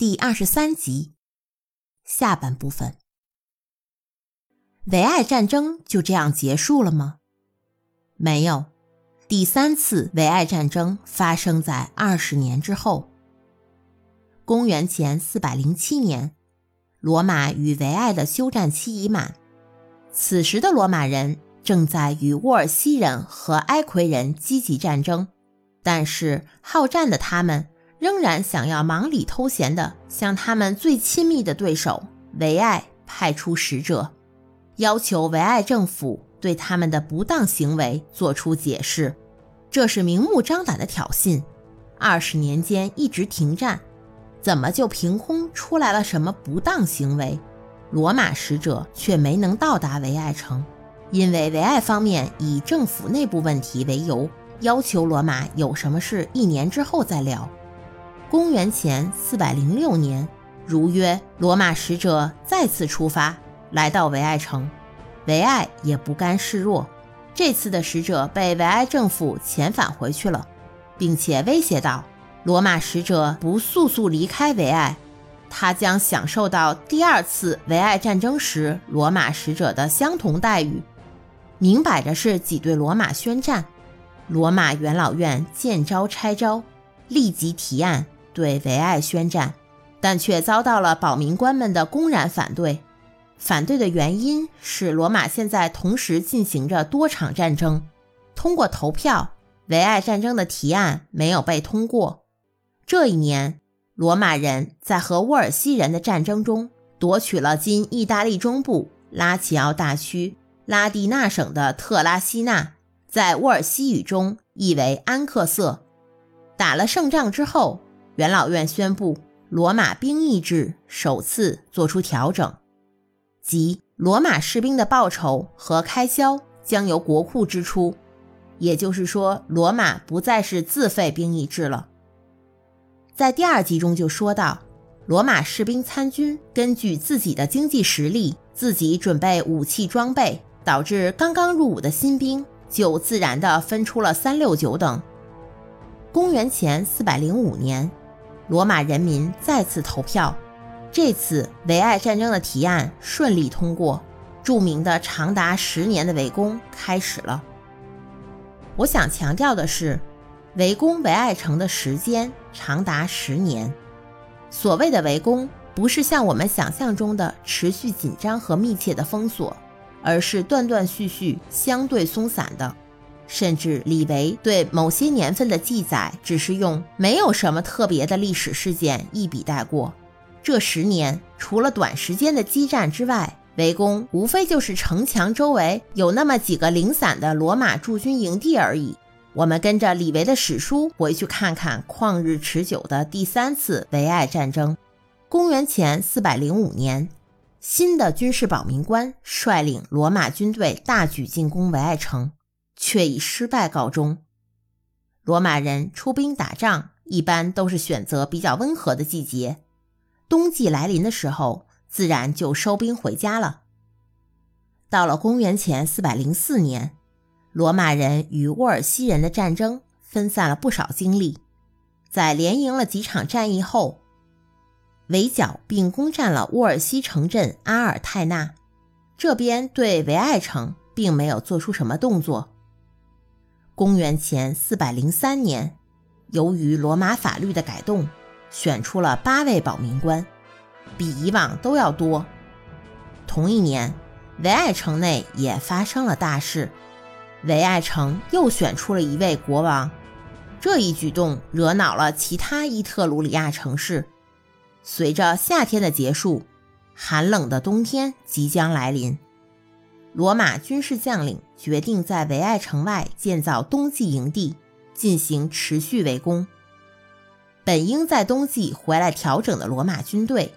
第二十三集下半部分。维埃战争就这样结束了吗？没有，第三次维埃战争发生在二十年之后。公元前四百零七年，罗马与维埃的休战期已满，此时的罗马人正在与沃尔西人和埃奎人积极战争，但是好战的他们。仍然想要忙里偷闲的向他们最亲密的对手维埃派出使者，要求维埃政府对他们的不当行为做出解释。这是明目张胆的挑衅。二十年间一直停战，怎么就凭空出来了什么不当行为？罗马使者却没能到达维埃城，因为维埃方面以政府内部问题为由，要求罗马有什么事一年之后再聊。公元前四百零六年，如约，罗马使者再次出发，来到维埃城。维埃也不甘示弱，这次的使者被维埃政府遣返回去了，并且威胁道：罗马使者不速速离开维埃，他将享受到第二次维埃战争时罗马使者的相同待遇。明摆着是挤兑罗马宣战。罗马元老院见招拆招，立即提案。对维埃宣战，但却遭到了保民官们的公然反对。反对的原因是罗马现在同时进行着多场战争，通过投票，维埃战争的提案没有被通过。这一年，罗马人在和沃尔西人的战争中夺取了今意大利中部拉齐奥大区拉蒂纳省的特拉西纳，在沃尔西语中译为安克瑟。打了胜仗之后。元老院宣布，罗马兵役制首次做出调整，即罗马士兵的报酬和开销将由国库支出，也就是说，罗马不再是自费兵役制了。在第二集中就说到，罗马士兵参军根据自己的经济实力，自己准备武器装备，导致刚刚入伍的新兵就自然地分出了三六九等。公元前四百零五年。罗马人民再次投票，这次维埃战争的提案顺利通过，著名的长达十年的围攻开始了。我想强调的是，围攻维埃城的时间长达十年。所谓的围攻，不是像我们想象中的持续紧张和密切的封锁，而是断断续续、相对松散的。甚至李维对某些年份的记载，只是用没有什么特别的历史事件一笔带过。这十年除了短时间的激战之外，围攻无非就是城墙周围有那么几个零散的罗马驻军营地而已。我们跟着李维的史书回去看看旷日持久的第三次维埃战争。公元前四百零五年，新的军事保民官率领罗马军队大举进攻维埃城。却以失败告终。罗马人出兵打仗一般都是选择比较温和的季节，冬季来临的时候，自然就收兵回家了。到了公元前四百零四年，罗马人与沃尔西人的战争分散了不少精力，在连赢了几场战役后，围剿并攻占了沃尔西城镇阿尔泰纳，这边对维埃城并没有做出什么动作。公元前四百零三年，由于罗马法律的改动，选出了八位保民官，比以往都要多。同一年，维埃城内也发生了大事，维埃城又选出了一位国王。这一举动惹恼了其他伊特鲁里亚城市。随着夏天的结束，寒冷的冬天即将来临。罗马军事将领决定在维埃城外建造冬季营地，进行持续围攻。本应在冬季回来调整的罗马军队，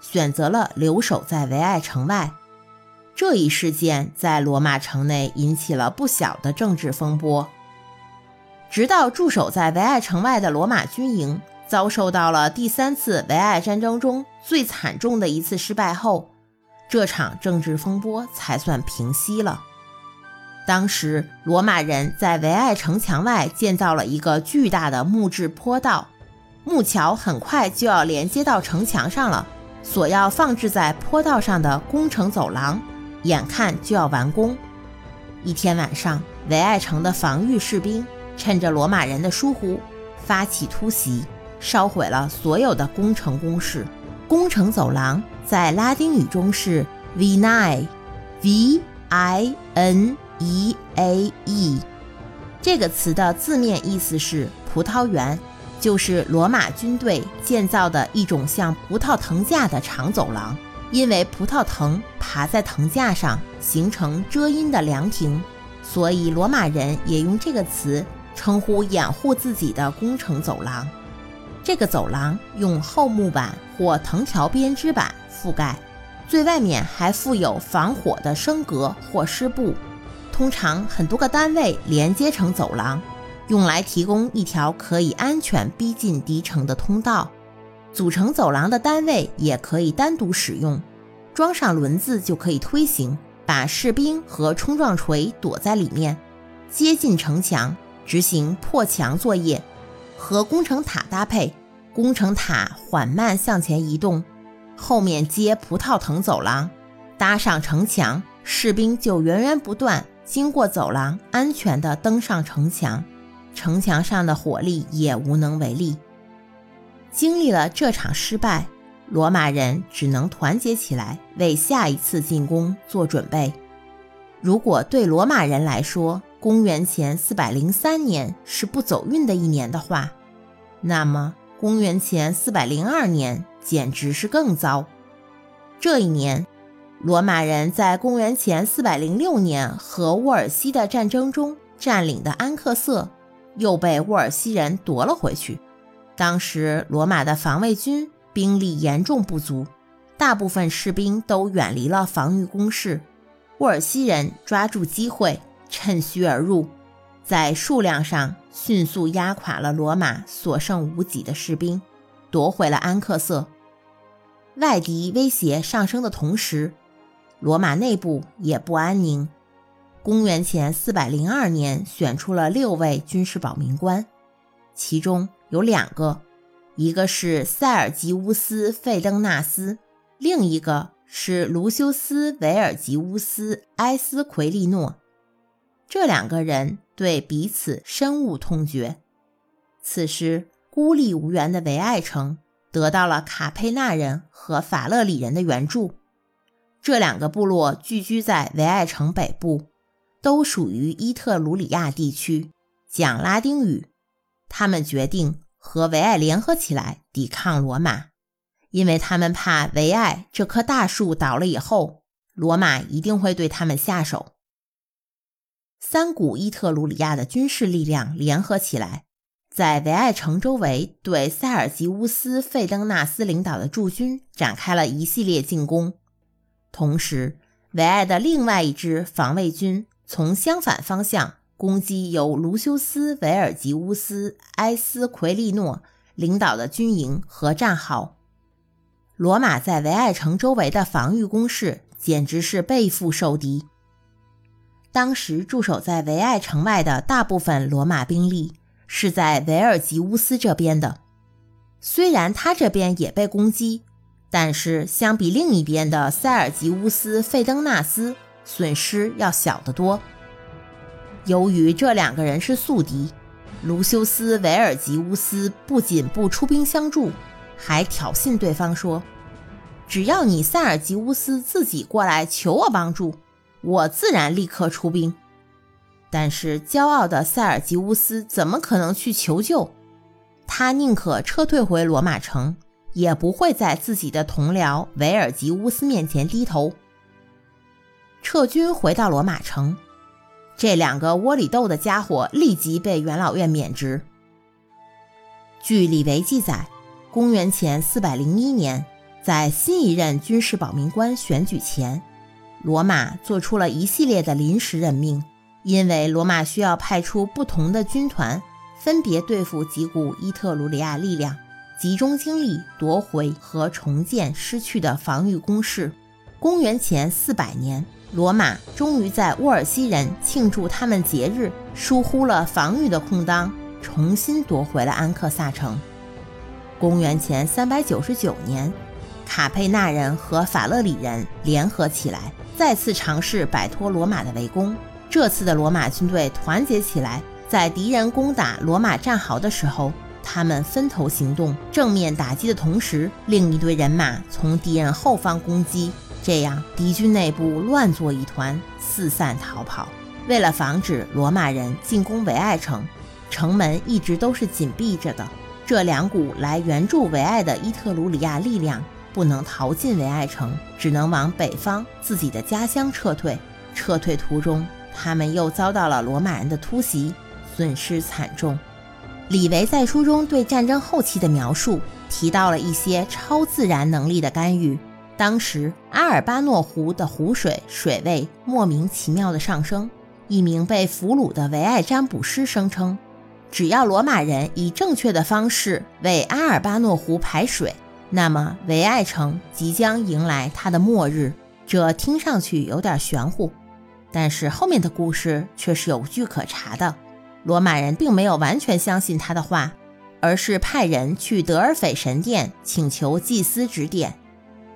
选择了留守在维埃城外。这一事件在罗马城内引起了不小的政治风波。直到驻守在维埃城外的罗马军营遭受到了第三次维埃战争中最惨重的一次失败后。这场政治风波才算平息了。当时，罗马人在维埃城墙外建造了一个巨大的木质坡道，木桥很快就要连接到城墙上了，所要放置在坡道上的攻城走廊，眼看就要完工。一天晚上，维埃城的防御士兵趁着罗马人的疏忽，发起突袭，烧毁了所有的攻城工事。攻城走廊在拉丁语中是 vinae，v i n e a e，这个词的字面意思是葡萄园。就是罗马军队建造的一种像葡萄藤架的长走廊，因为葡萄藤爬在藤架上形成遮阴的凉亭，所以罗马人也用这个词称呼掩护自己的工程走廊。这个走廊用厚木板或藤条编织板覆盖，最外面还附有防火的升格或湿布，通常很多个单位连接成走廊。用来提供一条可以安全逼近敌城的通道，组成走廊的单位也可以单独使用，装上轮子就可以推行，把士兵和冲撞锤躲在里面，接近城墙执行破墙作业。和工程塔搭配，工程塔缓慢向前移动，后面接葡萄藤走廊，搭上城墙，士兵就源源不断经过走廊，安全地登上城墙。城墙上的火力也无能为力。经历了这场失败，罗马人只能团结起来，为下一次进攻做准备。如果对罗马人来说，公元前403年是不走运的一年的话，那么公元前402年简直是更糟。这一年，罗马人在公元前406年和沃尔西的战争中占领的安克瑟。又被沃尔西人夺了回去。当时罗马的防卫军兵力严重不足，大部分士兵都远离了防御工事。沃尔西人抓住机会，趁虚而入，在数量上迅速压垮了罗马所剩无几的士兵，夺回了安克瑟。外敌威胁上升的同时，罗马内部也不安宁。公元前四百零二年，选出了六位军事保民官，其中有两个，一个是塞尔吉乌斯·费登纳斯，另一个是卢修斯·维尔吉乌斯·埃斯奎利诺。这两个人对彼此深恶痛绝。此时，孤立无援的维埃城得到了卡佩纳人和法勒里人的援助。这两个部落聚居在维埃城北部。都属于伊特鲁里亚地区，讲拉丁语。他们决定和维埃联合起来抵抗罗马，因为他们怕维埃这棵大树倒了以后，罗马一定会对他们下手。三股伊特鲁里亚的军事力量联合起来，在维埃城周围对塞尔吉乌斯·费登纳斯领导的驻军展开了一系列进攻。同时，维埃的另外一支防卫军。从相反方向攻击由卢修斯·维尔吉乌斯·埃斯奎利诺领导的军营和战壕。罗马在维埃城周围的防御工事简直是背腹受敌。当时驻守在维埃城外的大部分罗马兵力是在维尔吉乌斯这边的，虽然他这边也被攻击，但是相比另一边的塞尔吉乌斯·费登纳斯。损失要小得多。由于这两个人是宿敌，卢修斯·维尔吉乌斯不仅不出兵相助，还挑衅对方说：“只要你塞尔吉乌斯自己过来求我帮助，我自然立刻出兵。”但是骄傲的塞尔吉乌斯怎么可能去求救？他宁可撤退回罗马城，也不会在自己的同僚维尔吉乌斯面前低头。撤军回到罗马城，这两个窝里斗的家伙立即被元老院免职。据李维记载，公元前401年，在新一任军事保民官选举前，罗马做出了一系列的临时任命，因为罗马需要派出不同的军团，分别对付几股伊特鲁里亚力量，集中精力夺回和重建失去的防御工事。公元前400年。罗马终于在沃尔西人庆祝他们节日，疏忽了防御的空当，重新夺回了安克萨城。公元前三百九十九年，卡佩纳人和法勒里人联合起来，再次尝试摆脱罗马的围攻。这次的罗马军队团结起来，在敌人攻打罗马战壕的时候，他们分头行动，正面打击的同时，另一队人马从敌人后方攻击。这样，敌军内部乱作一团，四散逃跑。为了防止罗马人进攻维埃城，城门一直都是紧闭着的。这两股来援助维埃的伊特鲁里亚力量不能逃进维埃城，只能往北方自己的家乡撤退。撤退途中，他们又遭到了罗马人的突袭，损失惨重。李维在书中对战争后期的描述提到了一些超自然能力的干预。当时，阿尔巴诺湖的湖水水位莫名其妙的上升。一名被俘虏的维埃占卜师声称，只要罗马人以正确的方式为阿尔巴诺湖排水，那么维埃城即将迎来它的末日。这听上去有点玄乎，但是后面的故事却是有据可查的。罗马人并没有完全相信他的话，而是派人去德尔斐神殿请求祭司指点。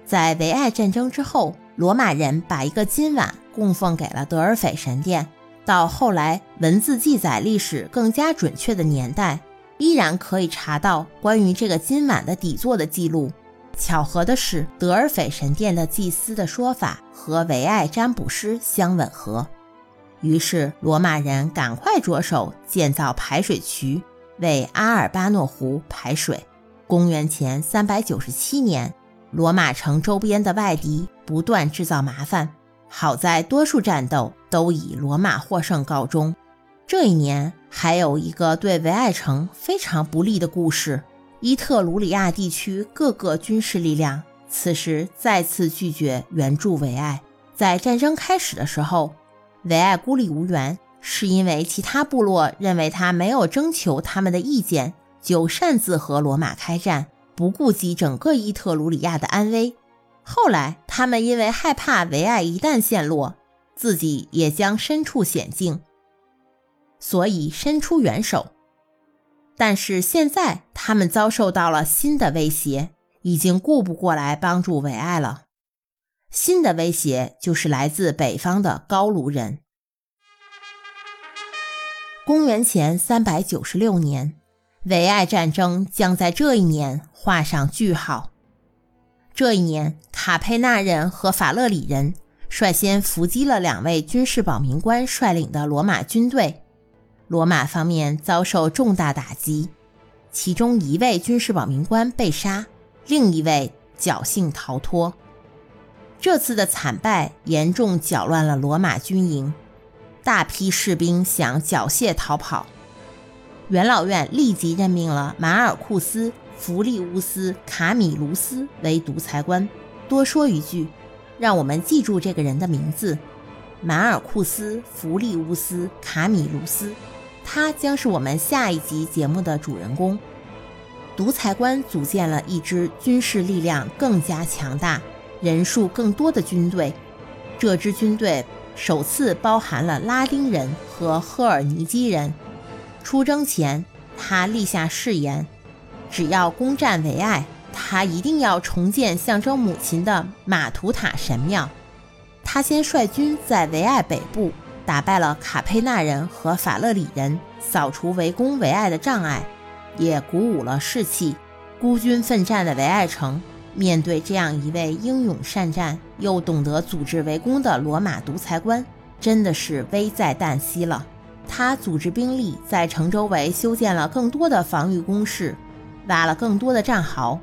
在维埃战争之后，罗马人把一个金碗供奉给了德尔斐神殿。到后来，文字记载历史更加准确的年代，依然可以查到关于这个金碗的底座的记录。巧合的是，德尔斐神殿的祭司的说法和维埃占卜师相吻合。于是，罗马人赶快着手建造排水渠，为阿尔巴诺湖排水。公元前三百九十七年，罗马城周边的外敌不断制造麻烦。好在多数战斗都以罗马获胜告终。这一年还有一个对维埃城非常不利的故事：伊特鲁里亚地区各个军事力量此时再次拒绝援助维埃。在战争开始的时候，维埃孤立无援，是因为其他部落认为他没有征求他们的意见就擅自和罗马开战，不顾及整个伊特鲁里亚的安危。后来，他们因为害怕维埃一旦陷落，自己也将身处险境，所以伸出援手。但是现在，他们遭受到了新的威胁，已经顾不过来帮助维埃了。新的威胁就是来自北方的高卢人。公元前三百九十六年，维埃战争将在这一年画上句号。这一年，卡佩纳人和法勒里人率先伏击了两位军事保民官率领的罗马军队，罗马方面遭受重大打击，其中一位军事保民官被杀，另一位侥幸逃脱。这次的惨败严重搅乱了罗马军营，大批士兵想缴械逃跑，元老院立即任命了马尔库斯。弗利乌斯·卡米卢斯为独裁官。多说一句，让我们记住这个人的名字——马尔库斯·弗利乌斯·卡米卢斯。他将是我们下一集节目的主人公。独裁官组建了一支军事力量更加强大、人数更多的军队。这支军队首次包含了拉丁人和赫尔尼基人。出征前，他立下誓言。只要攻占维埃，他一定要重建象征母亲的马图塔神庙。他先率军在维埃北部打败了卡佩纳人和法勒里人，扫除围攻维埃的障碍，也鼓舞了士气。孤军奋战的维埃城，面对这样一位英勇善战又懂得组织围攻的罗马独裁官，真的是危在旦夕了。他组织兵力在城周围修建了更多的防御工事。挖了更多的战壕，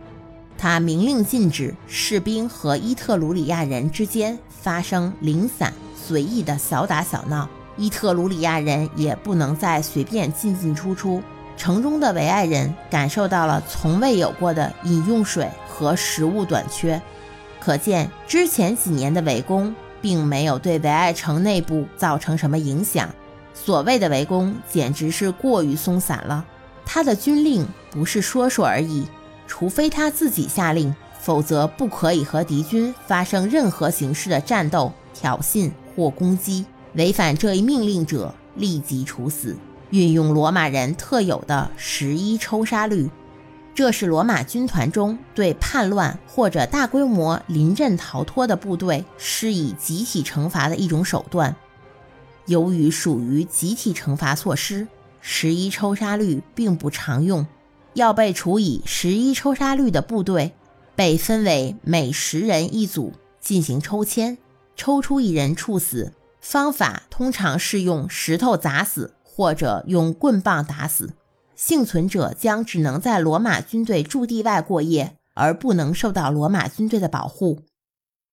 他明令禁止士兵和伊特鲁里亚人之间发生零散、随意的小打小闹。伊特鲁里亚人也不能再随便进进出出。城中的维埃人感受到了从未有过的饮用水和食物短缺，可见之前几年的围攻并没有对维埃城内部造成什么影响。所谓的围攻简直是过于松散了。他的军令不是说说而已，除非他自己下令，否则不可以和敌军发生任何形式的战斗、挑衅或攻击。违反这一命令者立即处死。运用罗马人特有的十一抽杀律，这是罗马军团中对叛乱或者大规模临阵逃脱的部队施以集体惩罚的一种手段。由于属于集体惩罚措施，十一抽杀率并不常用。要被处以十一抽杀率的部队，被分为每十人一组进行抽签，抽出一人处死。方法通常是用石头砸死，或者用棍棒打死。幸存者将只能在罗马军队驻地外过夜，而不能受到罗马军队的保护。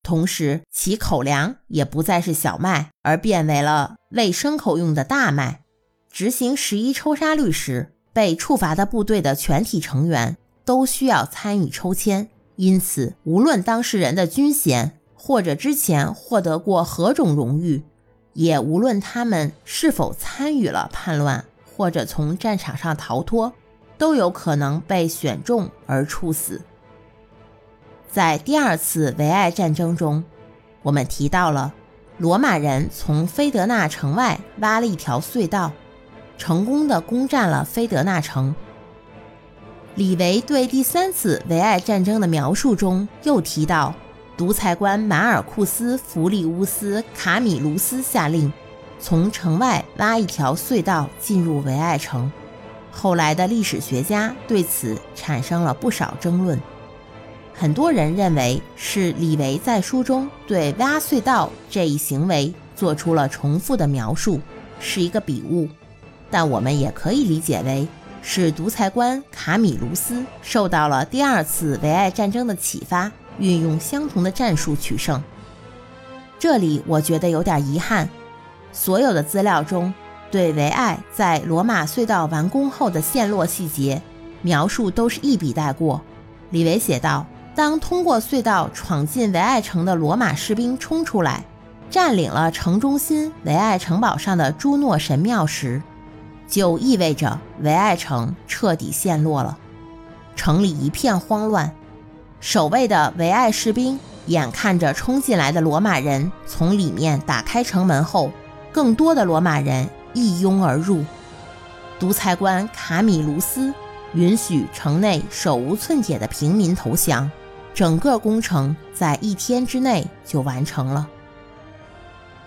同时，其口粮也不再是小麦，而变为了喂牲口用的大麦。执行十一抽杀律时，被处罚的部队的全体成员都需要参与抽签，因此，无论当事人的军衔或者之前获得过何种荣誉，也无论他们是否参与了叛乱或者从战场上逃脱，都有可能被选中而处死。在第二次维埃战争中，我们提到了罗马人从菲德纳城外挖了一条隧道。成功的攻占了菲德纳城。李维对第三次维埃战争的描述中又提到，独裁官马尔库斯·弗里乌斯·卡米卢斯下令从城外挖一条隧道进入维埃城。后来的历史学家对此产生了不少争论。很多人认为是李维在书中对挖隧道这一行为做出了重复的描述，是一个笔误。但我们也可以理解为是独裁官卡米卢斯受到了第二次维埃战争的启发，运用相同的战术取胜。这里我觉得有点遗憾，所有的资料中对维埃在罗马隧道完工后的陷落细节描述都是一笔带过。李维写道：“当通过隧道闯进维埃城的罗马士兵冲出来，占领了城中心维埃城堡上的朱诺神庙时。”就意味着维埃城彻底陷落了，城里一片慌乱。守卫的维埃士兵眼看着冲进来的罗马人从里面打开城门后，更多的罗马人一拥而入。独裁官卡米卢斯允许城内手无寸铁的平民投降，整个工程在一天之内就完成了。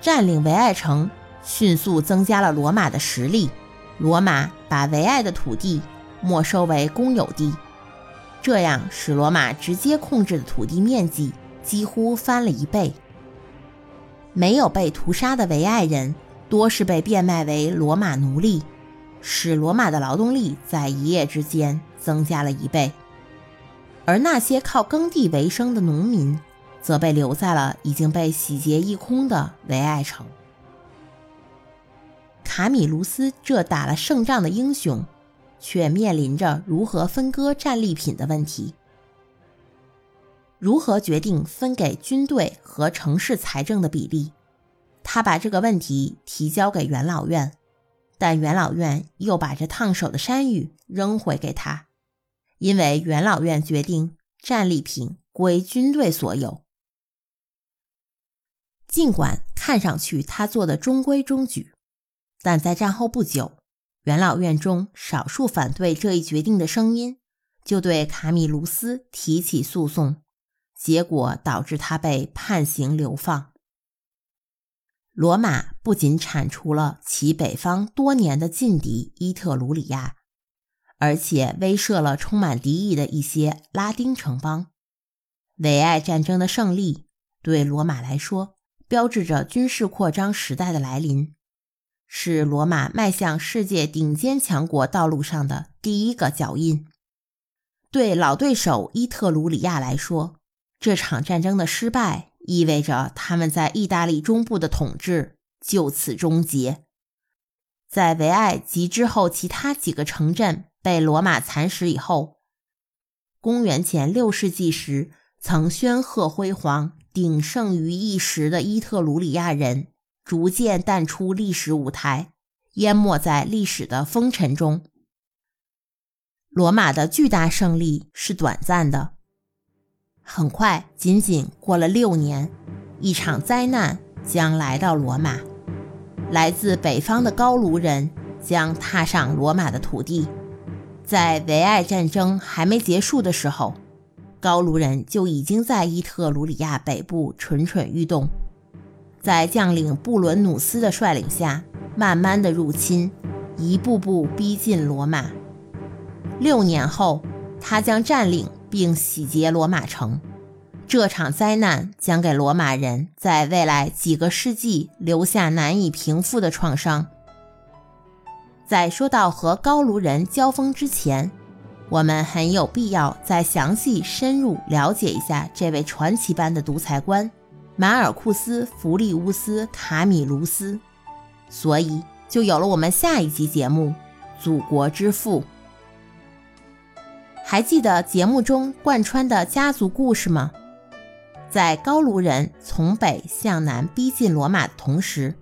占领维埃城迅速增加了罗马的实力。罗马把维埃的土地没收为公有地，这样使罗马直接控制的土地面积几乎翻了一倍。没有被屠杀的维埃人多是被变卖为罗马奴隶，使罗马的劳动力在一夜之间增加了一倍。而那些靠耕地为生的农民，则被留在了已经被洗劫一空的维埃城。卡米卢斯这打了胜仗的英雄，却面临着如何分割战利品的问题。如何决定分给军队和城市财政的比例？他把这个问题提交给元老院，但元老院又把这烫手的山芋扔回给他，因为元老院决定战利品归军队所有。尽管看上去他做的中规中矩。但在战后不久，元老院中少数反对这一决定的声音就对卡米卢斯提起诉讼，结果导致他被判刑流放。罗马不仅铲除了其北方多年的劲敌伊特鲁里亚，而且威慑了充满敌意的一些拉丁城邦。维埃战争的胜利对罗马来说，标志着军事扩张时代的来临。是罗马迈向世界顶尖强国道路上的第一个脚印。对老对手伊特鲁里亚来说，这场战争的失败意味着他们在意大利中部的统治就此终结。在维埃及之后其他几个城镇被罗马蚕食以后，公元前六世纪时曾煊赫辉煌、鼎盛于一时的伊特鲁里亚人。逐渐淡出历史舞台，淹没在历史的风尘中。罗马的巨大胜利是短暂的，很快，仅仅过了六年，一场灾难将来到罗马。来自北方的高卢人将踏上罗马的土地，在维埃战争还没结束的时候，高卢人就已经在伊特鲁里亚北部蠢蠢欲动，在将领布伦努斯的率领下，慢慢的入侵，一步步逼近罗马。六年后，他将占领并洗劫罗马城。这场灾难将给罗马人在未来几个世纪留下难以平复的创伤。在说到和高卢人交锋之前，我们很有必要再详细深入了解一下这位传奇般的独裁官马尔库斯·弗利乌斯·卡米卢斯，所以就有了我们下一集节目《祖国之父》。还记得节目中贯穿的家族故事吗？在高卢人从北向南逼近罗马的同时，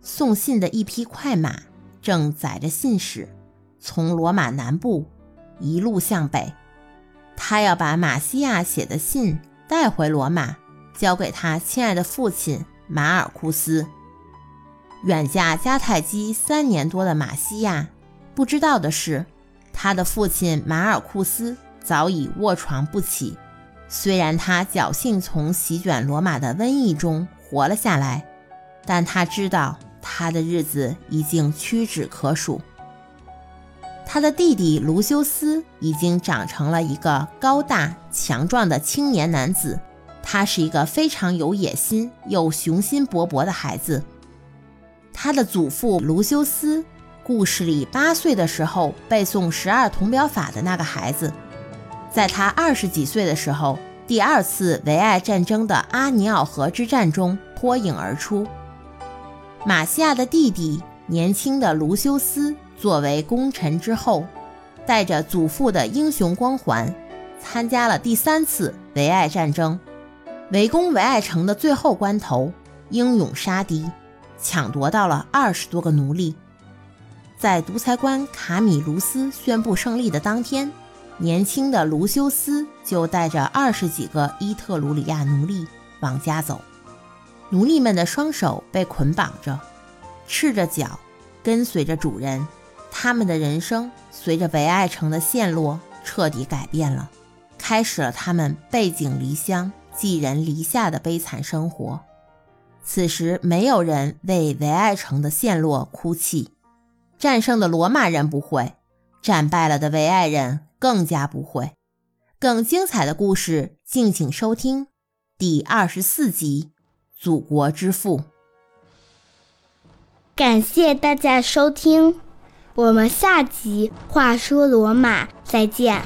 送信的一匹快马正载着信使从罗马南部一路向北。他要把马西亚写的信带回罗马，交给他亲爱的父亲马尔库斯。远嫁迦太基三年多的马西亚，不知道的是，他的父亲马尔库斯早已卧床不起。虽然他侥幸从席卷罗马的瘟疫中活了下来，但他知道他的日子已经屈指可数。他的弟弟卢修斯已经长成了一个高大强壮的青年男子，他是一个非常有野心又雄心勃勃的孩子。他的祖父卢修斯，故事里八岁的时候背诵十二铜表法的那个孩子。在他二十几岁的时候，第二次维埃战争的阿尼奥河之战中脱颖而出。马西亚的弟弟年轻的卢修斯作为功臣之后，带着祖父的英雄光环，参加了第三次维埃战争，围攻维爱城的最后关头，英勇杀敌，抢夺到了二十多个奴隶。在独裁官卡米卢斯宣布胜利的当天。年轻的卢修斯就带着二十几个伊特鲁里亚奴隶往家走，奴隶们的双手被捆绑着，赤着脚跟随着主人，他们的人生随着维爱城的陷落彻底改变了，开始了他们背井离乡、寄人篱下的悲惨生活。此时，没有人为维埃城的陷落哭泣，战胜的罗马人不会，战败了的维埃人。更加不会，更精彩的故事，敬请收听第二十四集《祖国之父》。感谢大家收听，我们下集《话说罗马》再见。